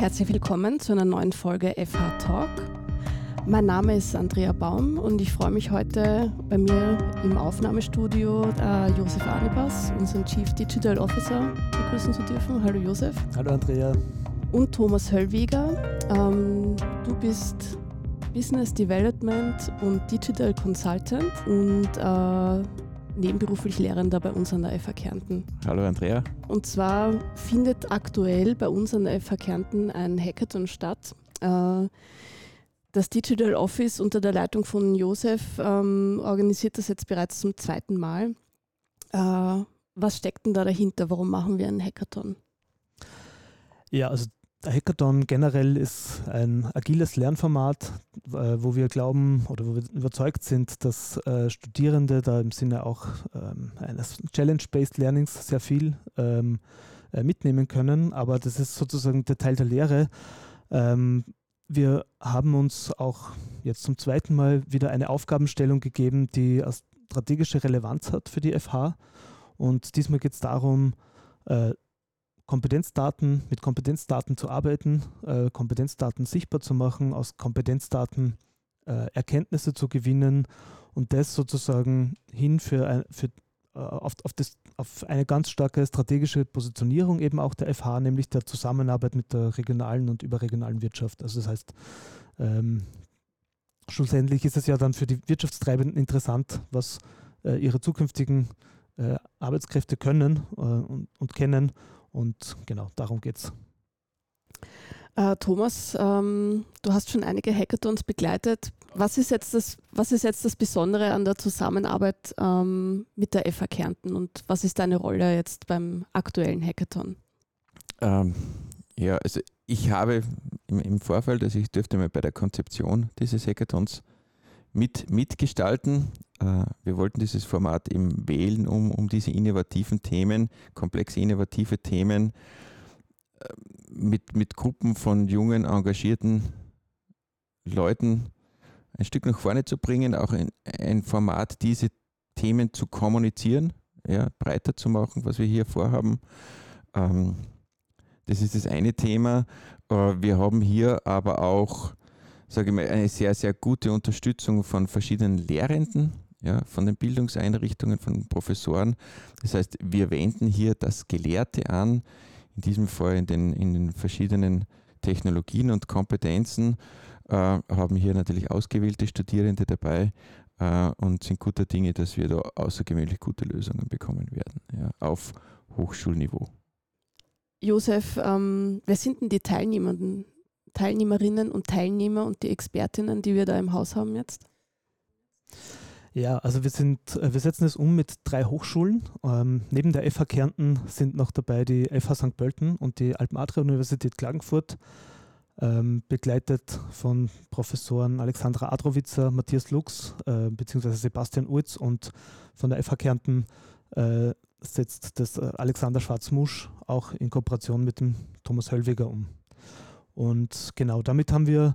Herzlich willkommen zu einer neuen Folge FH Talk. Mein Name ist Andrea Baum und ich freue mich heute bei mir im Aufnahmestudio äh, Josef Anibas, unseren Chief Digital Officer, begrüßen zu dürfen. Hallo Josef. Hallo Andrea. Und Thomas Höllweger. Ähm, du bist Business Development und Digital Consultant und äh, nebenberuflich Lehrender bei uns an der FH Kärnten. Hallo Andrea. Und zwar findet aktuell bei uns an der FH Kärnten ein Hackathon statt. Äh, das Digital Office unter der Leitung von Josef ähm, organisiert das jetzt bereits zum zweiten Mal. Äh, was steckt denn da dahinter? Warum machen wir einen Hackathon? Ja, also der Hackathon generell ist ein agiles Lernformat, äh, wo wir glauben oder wo wir überzeugt sind, dass äh, Studierende da im Sinne auch ähm, eines Challenge-Based Learnings sehr viel ähm, äh, mitnehmen können. Aber das ist sozusagen der Teil der Lehre. Ähm, wir haben uns auch jetzt zum zweiten Mal wieder eine Aufgabenstellung gegeben, die strategische Relevanz hat für die FH. Und diesmal geht es darum, Kompetenzdaten, mit Kompetenzdaten zu arbeiten, äh, Kompetenzdaten sichtbar zu machen, aus Kompetenzdaten äh, Erkenntnisse zu gewinnen und das sozusagen hin für, ein, für äh, auf, auf, das, auf eine ganz starke strategische Positionierung eben auch der FH, nämlich der Zusammenarbeit mit der regionalen und überregionalen Wirtschaft. Also das heißt, ähm, schlussendlich ist es ja dann für die Wirtschaftstreibenden interessant, was äh, ihre zukünftigen äh, Arbeitskräfte können äh, und, und kennen und genau, darum geht es. Äh, Thomas, ähm, du hast schon einige Hackathons begleitet. Was ist jetzt das, was ist jetzt das Besondere an der Zusammenarbeit ähm, mit der FH Kärnten und was ist deine Rolle jetzt beim aktuellen Hackathon? Ähm, ja, also ich habe im, im, Vorfeld, also ich dürfte mal bei der Konzeption dieses Hackathons mit, mitgestalten. Äh, wir wollten dieses Format eben wählen, um, um diese innovativen Themen, komplexe innovative Themen äh, mit, mit Gruppen von jungen, engagierten Leuten ein Stück nach vorne zu bringen, auch ein, ein Format, diese Themen zu kommunizieren, ja, breiter zu machen, was wir hier vorhaben. Ähm, das ist das eine Thema. Äh, wir haben hier aber auch sage ich mal, eine sehr, sehr gute Unterstützung von verschiedenen Lehrenden, ja, von den Bildungseinrichtungen, von Professoren. Das heißt, wir wenden hier das Gelehrte an, in diesem Fall in den, in den verschiedenen Technologien und Kompetenzen, äh, haben hier natürlich ausgewählte Studierende dabei äh, und sind guter Dinge, dass wir da außergewöhnlich gute Lösungen bekommen werden, ja, auf Hochschulniveau. Josef, ähm, wer sind denn die Teilnehmenden Teilnehmerinnen und Teilnehmer und die Expertinnen, die wir da im Haus haben jetzt? Ja, also wir sind, äh, wir setzen es um mit drei Hochschulen. Ähm, neben der FH Kärnten sind noch dabei die FH St. Pölten und die Alpen-Adria-Universität Klagenfurt, ähm, begleitet von Professoren Alexandra Adrowitzer, Matthias Lux äh, bzw. Sebastian Urz und von der FH Kärnten äh, setzt das äh, Alexander Schwarzmusch auch in Kooperation mit dem Thomas Höllweger um. Und genau damit haben wir,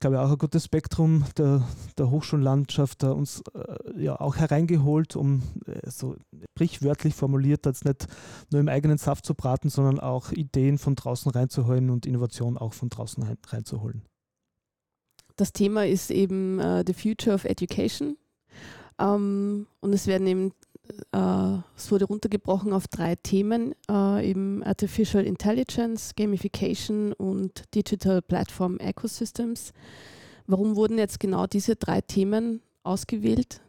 glaube ich, auch ein gutes Spektrum der, der Hochschullandschaft da uns äh, ja auch hereingeholt, um äh, so sprichwörtlich formuliert, jetzt nicht nur im eigenen Saft zu braten, sondern auch Ideen von draußen reinzuholen und Innovation auch von draußen rein, reinzuholen. Das Thema ist eben uh, The Future of Education. Um, ähm, und es werden eben äh, es wurde runtergebrochen auf drei Themen, äh, eben Artificial Intelligence, Gamification und Digital Platform Ecosystems. Warum wurden jetzt genau diese drei Themen ausgewählt?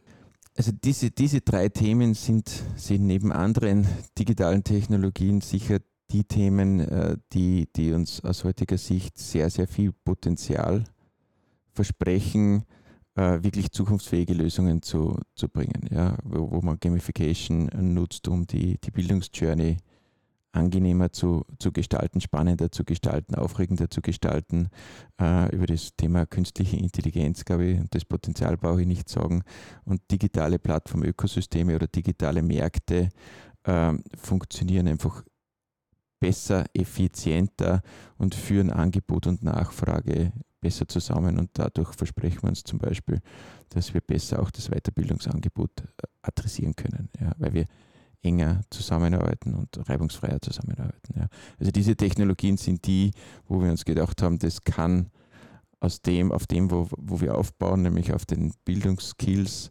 Also diese, diese drei Themen sind, sind neben anderen digitalen Technologien sicher die Themen, äh, die, die uns aus heutiger Sicht sehr, sehr viel Potenzial versprechen, äh, wirklich zukunftsfähige Lösungen zu, zu bringen, ja, wo, wo man Gamification nutzt, um die, die Bildungsjourney angenehmer zu, zu gestalten, spannender zu gestalten, aufregender zu gestalten. Äh, über das Thema künstliche Intelligenz, glaube ich, das Potenzial brauche ich nicht sagen. Und digitale Plattform-Ökosysteme oder digitale Märkte äh, funktionieren einfach besser, effizienter und führen Angebot und Nachfrage besser zusammen und dadurch versprechen wir uns zum Beispiel, dass wir besser auch das Weiterbildungsangebot äh, adressieren können, ja, weil wir enger zusammenarbeiten und reibungsfreier zusammenarbeiten. Ja. Also diese Technologien sind die, wo wir uns gedacht haben, das kann aus dem, auf dem, wo, wo wir aufbauen, nämlich auf den Bildungsskills,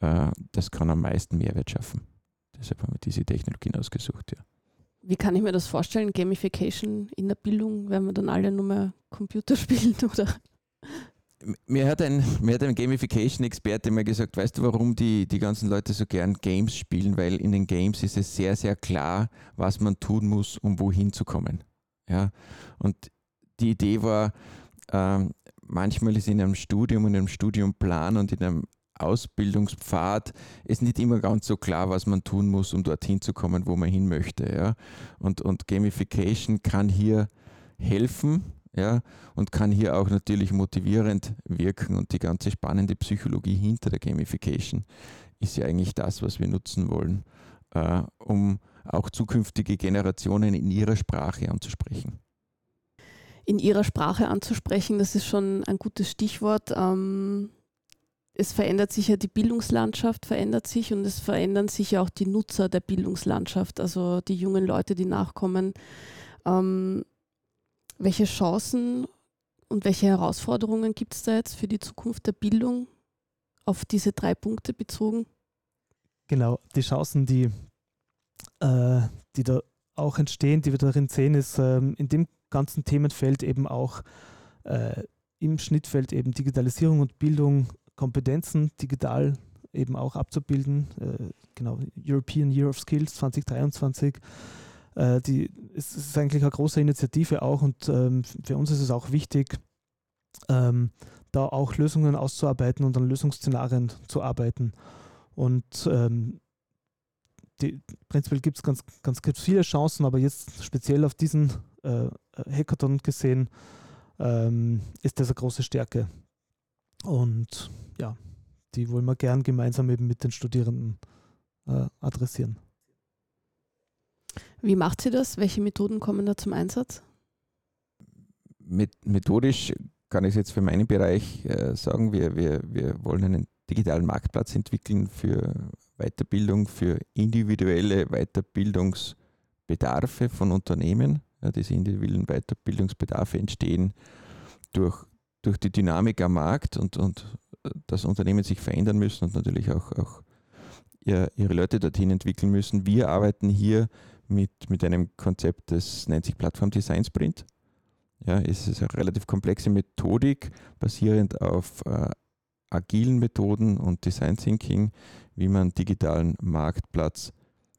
äh, das kann am meisten Mehrwert schaffen. Deshalb haben wir diese Technologien ausgesucht, ja. Wie kann ich mir das vorstellen? Gamification in der Bildung, werden wir dann alle nur mehr Computer spielen oder? Mir hat ein, ein Gamification-Experte mal gesagt, weißt du, warum die, die ganzen Leute so gern Games spielen? Weil in den Games ist es sehr, sehr klar, was man tun muss, um wohin zu kommen. Ja? Und die Idee war, ähm, manchmal ist in einem Studium in einem Studiumplan und in einem Ausbildungspfad ist nicht immer ganz so klar, was man tun muss, um dorthin zu kommen, wo man hin möchte. Ja? Und, und Gamification kann hier helfen ja? und kann hier auch natürlich motivierend wirken. Und die ganze spannende Psychologie hinter der Gamification ist ja eigentlich das, was wir nutzen wollen, äh, um auch zukünftige Generationen in ihrer Sprache anzusprechen in ihrer Sprache anzusprechen, das ist schon ein gutes Stichwort. Ähm, es verändert sich ja die Bildungslandschaft, verändert sich und es verändern sich ja auch die Nutzer der Bildungslandschaft, also die jungen Leute, die nachkommen. Ähm, welche Chancen und welche Herausforderungen gibt es da jetzt für die Zukunft der Bildung auf diese drei Punkte bezogen? Genau, die Chancen, die, äh, die da auch entstehen, die wir darin sehen, ist ähm, in dem ganzen Themenfeld eben auch äh, im Schnittfeld eben Digitalisierung und Bildung Kompetenzen digital eben auch abzubilden. Äh, genau, European Year of Skills 2023. Äh, die, es ist eigentlich eine große Initiative auch und ähm, für uns ist es auch wichtig, ähm, da auch Lösungen auszuarbeiten und an Lösungsszenarien zu arbeiten. Und ähm, die, prinzipiell gibt es ganz, ganz viele Chancen, aber jetzt speziell auf diesen äh, Hackathon gesehen, ähm, ist das eine große Stärke. Und ja, die wollen wir gern gemeinsam eben mit den Studierenden äh, adressieren. Wie macht sie das? Welche Methoden kommen da zum Einsatz? Mit, methodisch kann ich es jetzt für meinen Bereich äh, sagen, wir, wir, wir wollen einen digitalen Marktplatz entwickeln für Weiterbildung, für individuelle Weiterbildungsbedarfe von Unternehmen. Ja, diese individuellen Weiterbildungsbedarfe entstehen durch, durch die Dynamik am Markt und, und dass Unternehmen sich verändern müssen und natürlich auch, auch ihr, ihre Leute dorthin entwickeln müssen. Wir arbeiten hier mit, mit einem Konzept, das nennt sich Plattform Design Sprint. Ja, es ist eine relativ komplexe Methodik, basierend auf äh, agilen Methoden und Design Thinking, wie man digitalen Marktplatz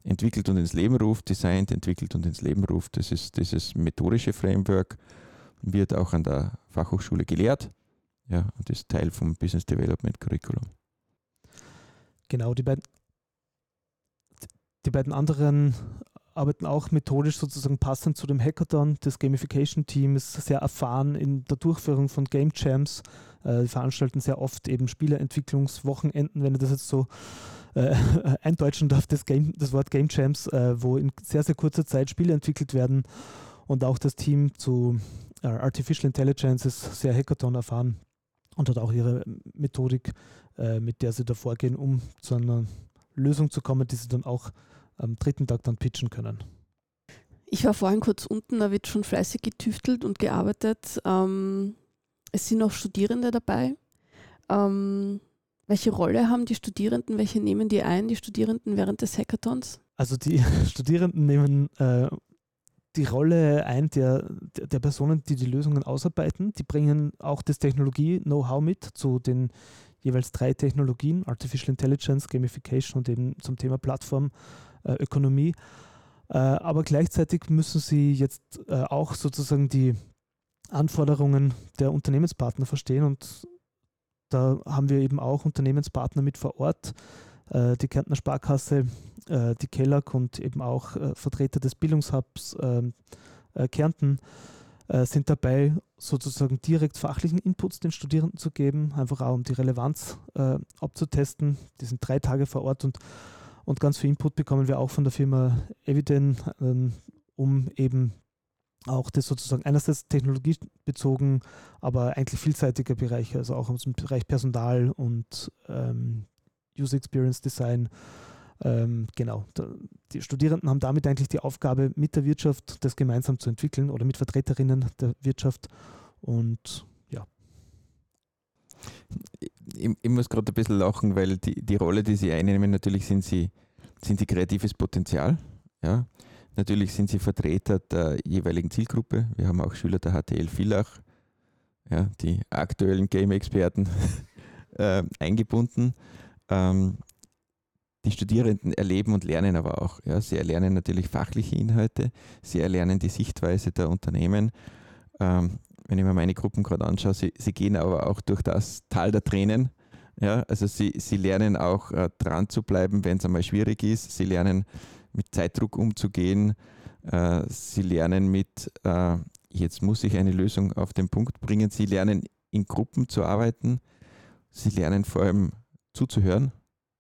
entwickelt und ins Leben ruft, designt, entwickelt und ins Leben ruft. Das ist dieses methodische Framework, wird auch an der Fachhochschule gelehrt ja, und ist Teil vom Business Development Curriculum. Genau, die beiden, die beiden anderen arbeiten auch methodisch sozusagen passend zu dem Hackathon. Das Gamification-Team ist sehr erfahren in der Durchführung von Game Jams. Äh, veranstalten sehr oft eben Spieleentwicklungswochenenden, wenn ich das jetzt so äh, eindeutschen darf, das, Game, das Wort Game Jams, äh, wo in sehr, sehr kurzer Zeit Spiele entwickelt werden. Und auch das Team zu Artificial Intelligence ist sehr Hackathon erfahren und hat auch ihre Methodik, äh, mit der sie da vorgehen, um zu einer Lösung zu kommen, die sie dann auch am dritten Tag dann pitchen können. Ich war vorhin kurz unten, da wird schon fleißig getüftelt und gearbeitet. Ähm, es sind auch Studierende dabei. Ähm, welche Rolle haben die Studierenden? Welche nehmen die ein, die Studierenden während des Hackathons? Also die Studierenden nehmen äh, die Rolle ein der, der Personen, die die Lösungen ausarbeiten. Die bringen auch das Technologie-Know-how mit zu den jeweils drei Technologien, Artificial Intelligence, Gamification und eben zum Thema Plattformökonomie. Äh, aber gleichzeitig müssen sie jetzt äh, auch sozusagen die Anforderungen der Unternehmenspartner verstehen und da haben wir eben auch Unternehmenspartner mit vor Ort, äh, die Kärntner Sparkasse, äh, die Kellag und eben auch äh, Vertreter des Bildungshubs ähm, Kärnten sind dabei, sozusagen direkt fachlichen Inputs den Studierenden zu geben, einfach auch um die Relevanz abzutesten. Die sind drei Tage vor Ort und, und ganz viel Input bekommen wir auch von der Firma Eviden, ähm, um eben auch das sozusagen einerseits technologiebezogen, aber eigentlich vielseitiger Bereiche, also auch im Bereich Personal und ähm, User Experience Design Ähm, genau, die Studierenden haben damit eigentlich die Aufgabe, mit der Wirtschaft das gemeinsam zu entwickeln oder mit Vertreterinnen der Wirtschaft. Und ja. Ich, ich muss gerade ein bisschen lachen, weil die, die Rolle, die sie einnehmen, natürlich sind sie, sind sie kreatives Potenzial. Ja. Natürlich sind sie Vertreter der jeweiligen Zielgruppe. Wir haben auch Schüler der HTL Villach, ja, die aktuellen Game-Experten äh, eingebunden. Ähm, die Studierenden erleben und lernen aber auch. Ja. Sie erlernen natürlich fachliche Inhalte, sie erlernen die Sichtweise der Unternehmen. Ähm, wenn ich mir meine Gruppen gerade anschaue, sie, sie, gehen aber auch durch das Tal der Tränen. Ja, also sie, sie lernen auch äh, dran zu bleiben, wenn es einmal schwierig ist. Sie lernen mit Zeitdruck umzugehen. Äh, sie lernen mit, äh, jetzt muss ich eine Lösung auf den Punkt bringen. Sie lernen in Gruppen zu arbeiten. Sie lernen vor allem zuzuhören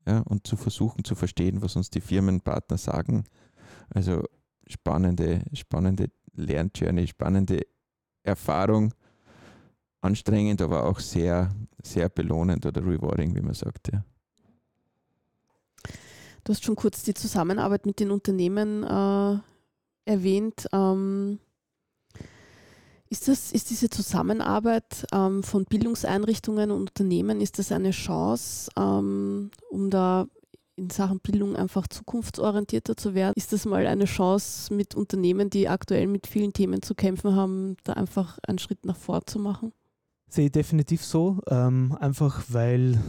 ja, und zu versuchen zu verstehen, was uns die Firmenpartner sagen. Also spannende, spannende Lernjourney, spannende Erfahrung. Anstrengend, aber auch sehr, sehr belohnend oder rewarding, wie man sagt. Ja. Du hast schon kurz die Zusammenarbeit mit den Unternehmen äh, erwähnt. Ähm, ist, das, ist diese Zusammenarbeit ähm, von Bildungseinrichtungen und Unternehmen, ist das eine Chance, ähm, um da in Sachen Bildung einfach zukunftsorientierter zu werden? Ist das mal eine Chance mit Unternehmen, die aktuell mit vielen Themen zu kämpfen haben, da einfach einen Schritt nach vor zu machen? Sehe ich definitiv so, ähm, einfach weil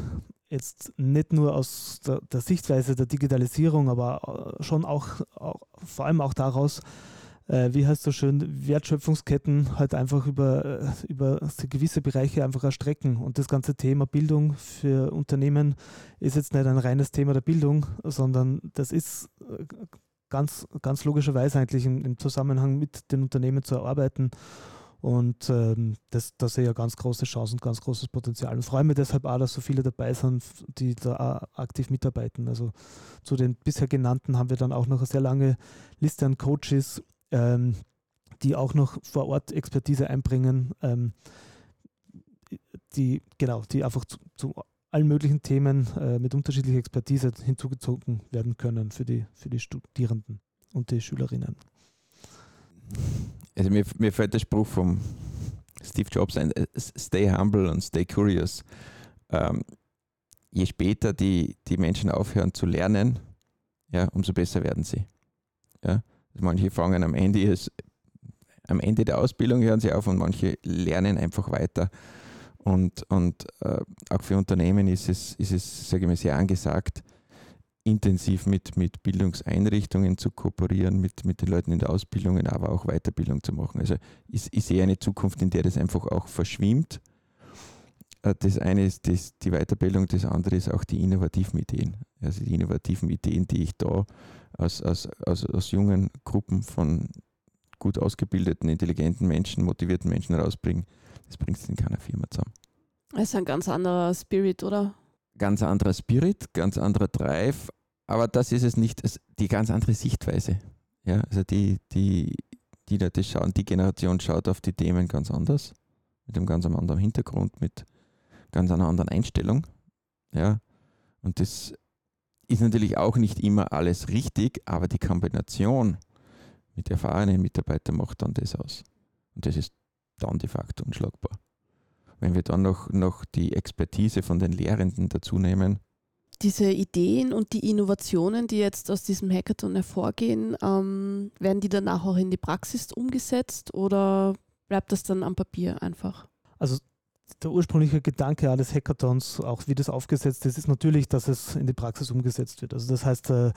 jetzt nicht nur aus der, der, Sichtweise der Digitalisierung, aber äh, schon auch, auch vor allem auch daraus, äh, wie heißt so schön, Wertschöpfungsketten halt einfach über, äh, über gewisse Bereiche einfach erstrecken. Und das ganze Thema Bildung für Unternehmen ist jetzt nicht ein reines Thema der Bildung, sondern das ist äh, ganz, ganz logischerweise eigentlich im, im Zusammenhang mit den Unternehmen zu erarbeiten und ähm, das, da sehe ich ja ganz große Chancen, ganz großes Potenzial. Und freue mich deshalb auch, dass so viele dabei sind, die da aktiv mitarbeiten. Also zu den bisher genannten haben wir dann auch noch eine sehr lange Liste an Coaches, ähm, die auch noch vor Ort Expertise einbringen, ähm, die genau, die einfach zu, zu allen möglichen Themen äh, mit unterschiedlicher Expertise hinzugezogen werden können für die, für die Studierenden und die Schülerinnen also mir, mir fällt der Spruch vom Steve Jobs ein, äh, stay humble und stay curious. Ähm, je später die, die Menschen aufhören zu lernen, ja, umso besser werden sie. Ja? Manche fangen am Ende, ist, am Ende der Ausbildung hören sie auf und manche lernen einfach weiter. Und, und äh, auch für Unternehmen ist es, ist es sage ich mal, sehr angesagt, intensiv mit, mit Bildungseinrichtungen zu kooperieren, mit, mit den Leuten in der Ausbildung, aber auch Weiterbildung zu machen. Also ich, ich sehe eine Zukunft, in der das einfach auch verschwimmt. Äh, das eine ist das, die Weiterbildung, das andere ist auch die innovativen Ideen. Also die innovativen Ideen, die ich da aus, aus, aus, aus jungen Gruppen von gut ausgebildeten, intelligenten Menschen, motivierten Menschen rausbringe, das bringt es in keiner Firma zusammen. Das ist ein ganz anderer Spirit, oder? Ganz anderer Spirit, ganz anderer Drive, aber das ist es nicht, die ganz andere Sichtweise. Ja, also die, die, die Leute schauen, die Generation schaut auf die Themen ganz anders, mit einem ganz anderen Hintergrund, mit ganz einer anderen Einstellung. Ja, und das ist natürlich auch nicht immer alles richtig, aber die Kombination mit erfahrenen Mitarbeitern macht dann das aus. Und das ist dann de facto unschlagbar. Wenn wir dann noch, noch die Expertise von den Lehrenden dazu nehmen, diese Ideen und die Innovationen, die jetzt aus diesem Hackathon hervorgehen, ähm, werden die danach auch in die Praxis umgesetzt oder bleibt das dann am Papier einfach? Also der ursprüngliche Gedanke eines Hackathons, auch wie das aufgesetzt ist, ist natürlich, dass es in die Praxis umgesetzt wird. Also das heißt, äh,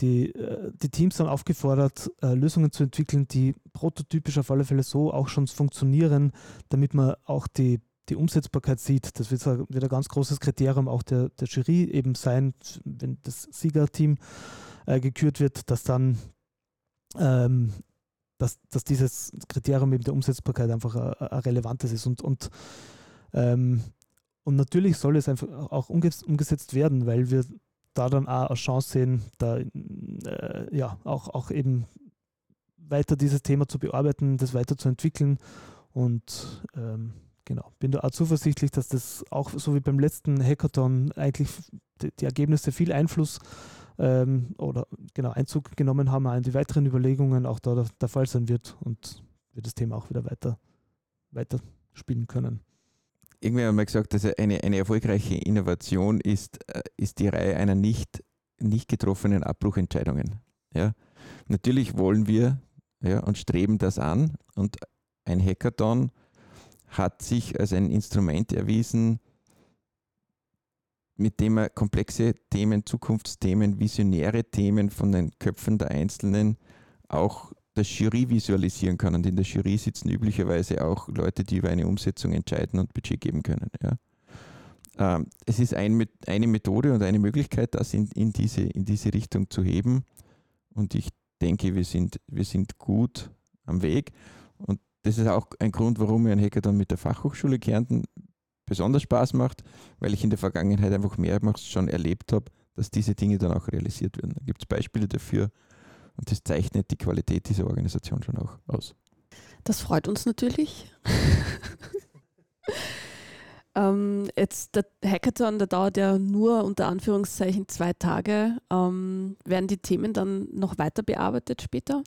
die, äh, die Teams sind aufgefordert, äh, Lösungen zu entwickeln, die prototypisch auf alle Fälle so auch schon funktionieren, damit man auch die die Umsetzbarkeit sieht. Das wird, wird ein ganz großes Kriterium auch der, der Jury eben sein, wenn das Siegerteam gekürt wird, dass dann ähm, dass, dass dieses Kriterium eben der Umsetzbarkeit einfach ein, relevantes ist. Und, und, ähm, und natürlich soll es einfach auch umgesetzt werden, weil wir da dann auch eine Chance sehen, da äh, ja auch, auch eben weiter dieses Thema zu bearbeiten, das weiterzuentwickeln und ähm, Genau, bin da auch zuversichtlich, dass das auch so wie beim letzten Hackathon eigentlich die, die Ergebnisse viel Einfluss ähm, oder genau Einzug genommen haben, auch in die weiteren Überlegungen auch da der, der Fall sein wird und wir das Thema auch wieder weiter, weiter spielen können. Irgendwer hat mal gesagt, dass eine, eine erfolgreiche Innovation ist, äh, ist die Reihe einer nicht, nicht getroffenen Abbruchentscheidungen. Ja? Natürlich wollen wir ja, und streben das an und ein Hackathon hat sich als ein Instrument erwiesen, mit dem er komplexe Themen, Zukunftsthemen, visionäre Themen von den Köpfen der Einzelnen auch der Jury visualisieren kann. Und in der Jury sitzen üblicherweise auch Leute, die über eine Umsetzung entscheiden und Budget geben können. Ja. Ähm, es ist ein, eine Methode und eine Möglichkeit, das in, in, diese, in diese Richtung zu heben. Und ich denke, wir sind, wir sind gut am Weg. Und das ist auch ein Grund, warum mir ein Hackathon mit der Fachhochschule Kärnten besonders Spaß macht, weil ich in der Vergangenheit einfach mehrmals schon erlebt habe, dass diese Dinge dann auch realisiert werden. Da gibt es Beispiele dafür und das zeichnet die Qualität dieser Organisation schon auch aus. Das freut uns natürlich. ähm, jetzt der Hackathon, der dauert ja nur unter Anführungszeichen zwei Tage. Ähm, werden die Themen dann noch weiter bearbeitet später?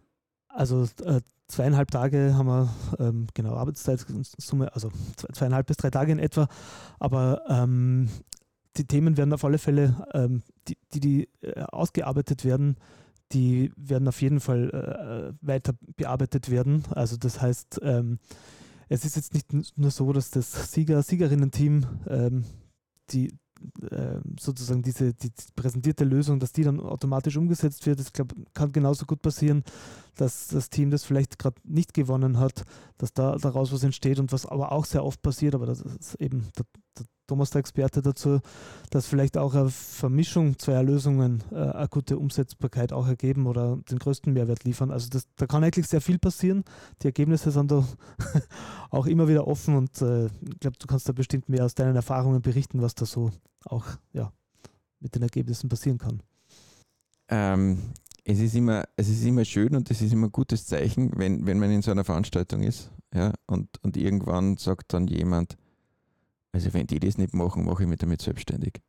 Also äh, zweieinhalb Tage haben wir, ähm, genau, Arbeitszeitsumme, also zweieinhalb bis drei Tage in etwa. Aber ähm, die Themen werden auf alle Fälle, ähm, die, die, die äh, ausgearbeitet werden, die werden auf jeden Fall äh, weiter bearbeitet werden. Also das heißt, ähm, es ist jetzt nicht nur so, dass das Sieger-Siegerinnen-Team ähm, die ähm, sozusagen diese die präsentierte Lösung, dass die dann automatisch umgesetzt wird. Das kann genauso gut passieren, dass das Team, das vielleicht gerade nicht gewonnen hat, dass da daraus was entsteht und was aber auch sehr oft passiert, aber das ist eben der, der Thomas der Experte dazu, dass vielleicht auch eine Vermischung zweier Lösungen äh, gute Umsetzbarkeit auch ergeben oder den größten Mehrwert liefern. Also das, da kann eigentlich sehr viel passieren. Die Ergebnisse sind da auch immer wieder offen und äh, ich glaube, du kannst da bestimmt mehr aus deinen Erfahrungen berichten, was da so auch ja, mit den Ergebnissen passieren kann. Ähm, es, ist immer, es ist immer schön und es ist immer ein gutes Zeichen, wenn, wenn man in so einer Veranstaltung ist ja, und, und irgendwann sagt dann jemand, also wenn die das nicht machen, mache ich mich damit selbstständig.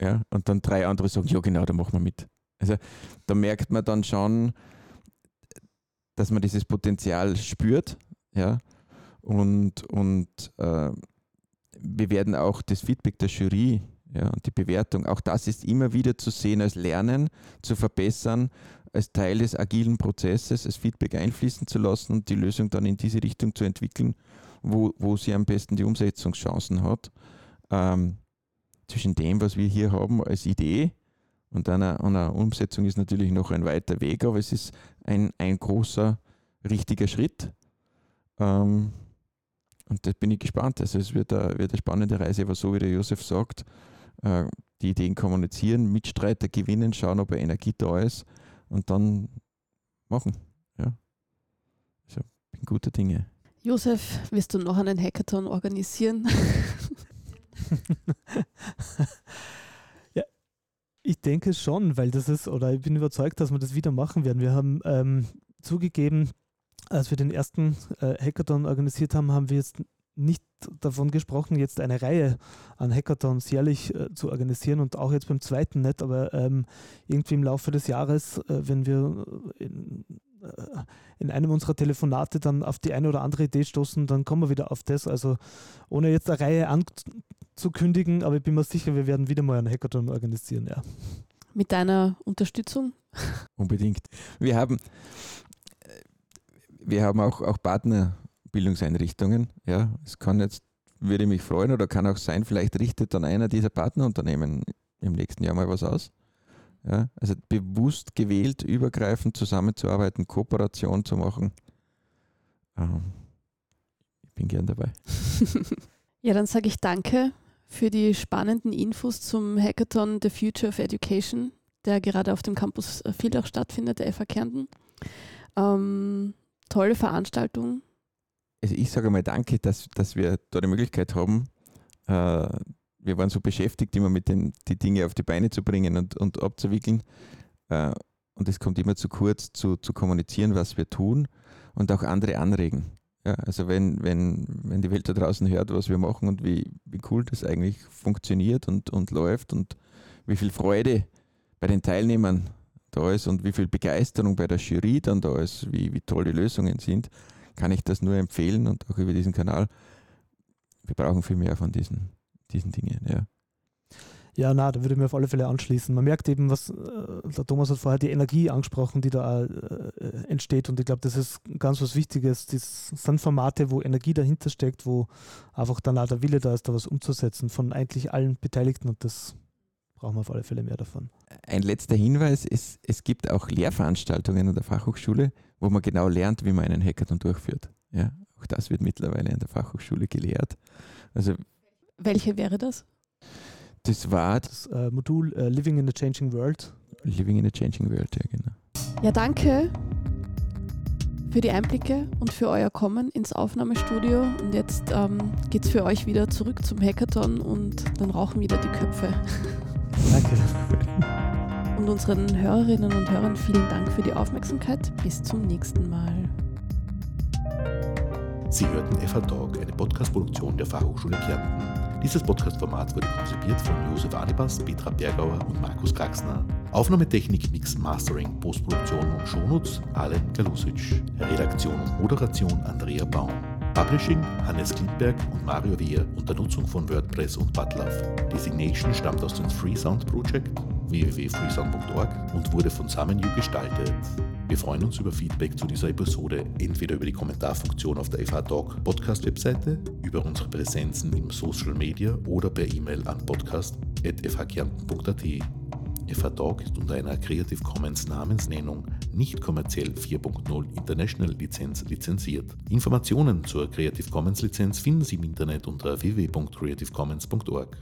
Ja, und dann drei andere sagen, ja genau, da machen wir mit. Also da merkt man dann schon, dass man dieses Potenzial spürt, ja, und, und äh, wir werden auch das Feedback der Jury ja, und die Bewertung, auch das ist immer wieder zu sehen als Lernen, zu verbessern, als Teil des agilen Prozesses, als Feedback einfließen zu lassen und die Lösung dann in diese Richtung zu entwickeln, wo, wo sie am besten die Umsetzungschancen hat. Ähm, zwischen dem, was wir hier haben als Idee und einer, einer Umsetzung ist natürlich noch ein weiter Weg, aber es ist ein, ein großer, richtiger Schritt. Ähm, und da bin ich gespannt. Also es wird eine, wird eine spannende Reise, aber so wie der Josef sagt, äh, die Ideen kommunizieren, Mitstreiter gewinnen, schauen, ob Energie da ist und dann machen. Ja. Also bin guter Dinge. Josef, wirst du noch einen Hackathon organisieren? ja, ich denke schon, weil das ist, oder ich bin überzeugt, dass wir das wieder machen werden. Wir haben ähm, zugegeben, als wir den ersten äh, Hackathon organisiert haben, haben wir jetzt nicht davon gesprochen, jetzt eine Reihe an Hackathons jährlich äh, zu organisieren und auch jetzt beim zweiten nicht, aber ähm, irgendwie im Laufe des Jahres, äh, wenn wir in, äh, in einem unserer Telefonate dann auf die eine oder andere Idee stoßen, dann kommen wir wieder auf das. Also ohne jetzt eine Reihe anzukündigen, aber ich bin mir sicher, wir werden wieder mal einen Hackathon organisieren, ja. Mit deiner Unterstützung? Unbedingt. Wir haben, wir haben auch, auch Partnerbildungseinrichtungen. Ja, es kann jetzt, würde mich freuen oder kann auch sein, vielleicht richtet dann einer dieser Partnerunternehmen im nächsten Jahr mal was aus. Ja, also bewusst gewählt, übergreifend zusammenzuarbeiten, Kooperation zu machen. Ähm, ich bin gern dabei. ja, dann sage ich danke für die spannenden Infos zum Hackathon The Future of Education, der gerade auf dem Campus Villach stattfindet, der FA Kärnten. Ähm, tolle Veranstaltung. Also ich sage mal danke, dass, dass wir da die Möglichkeit haben, äh, wir waren so beschäftigt, immer mit den die Dinge auf die Beine zu bringen und, und abzuwickeln. Äh, und es kommt immer zu kurz, zu, zu kommunizieren, was wir tun und auch andere anregen. Ja, also wenn, wenn, wenn die Welt da draußen hört, was wir machen und wie, wie cool das eigentlich funktioniert und, und läuft und wie viel Freude bei den Teilnehmern da ist und wie viel Begeisterung bei der Jury dann da ist, wie, wie toll die Lösungen sind, kann ich das nur empfehlen und auch über diesen Kanal. Wir brauchen viel mehr von diesen, diesen Dingen. Ja. Ja, na, da würde ich mir auf alle Fälle anschließen. Man merkt eben, was äh, der Thomas hat vorher die Energie angesprochen, die da äh, entsteht. Und ich glaube, das ist ganz was Wichtiges. Das sind Formate, wo Energie dahinter steckt, wo einfach dann auch der Wille da ist, da was umzusetzen von eigentlich allen Beteiligten. Und das brauchen wir auf alle Fälle mehr davon. Ein letzter Hinweis: es, es gibt auch Lehrveranstaltungen an der Fachhochschule, wo man genau lernt, wie man einen Hackathon durchführt. Ja, auch das wird mittlerweile an der Fachhochschule gelehrt. Also, Welche wäre das? Das war das äh, Modul äh, Living in a Changing World. Living in a Changing World, ja genau. Ja, danke für die Einblicke und für euer Kommen ins Aufnahmestudio. Und jetzt ähm, geht es für euch wieder zurück zum Hackathon und dann rauchen wieder die Köpfe. Danke. Und unseren Hörerinnen und Hörern vielen Dank für die Aufmerksamkeit. Bis zum nächsten Mal. Sie hörten FH Talk, eine Podcast-Produktion der Fachhochschule Kärnten. Dieses Podcast-Format wurde konzipiert von Josef Adebas, Petra Bergauer und Markus Kraxner. Aufnahmetechnik, Mix, Mastering, Postproduktion und Shownotes Alen Galusic. Redaktion und Moderation Andrea Baum. Publishing Hannes Klitberg und Mario Wehr unter Nutzung von WordPress und Butlove. Designation stammt aus dem Freesound Project www.freesound.org und wurde von SamenU gestaltet. Wir freuen uns über Feedback zu dieser Episode, entweder über die Kommentarfunktion auf der FH Talk Podcast Webseite, über unsere Präsenzen im Social Media oder per E-Mail an podcast.fhkärnten.at. Talk ist unter einer Creative Commons Namensnennung nicht kommerziell 4.0 International Lizenz lizenziert. Informationen zur Creative Commons Lizenz finden Sie im Internet unter www.creativecommons.org.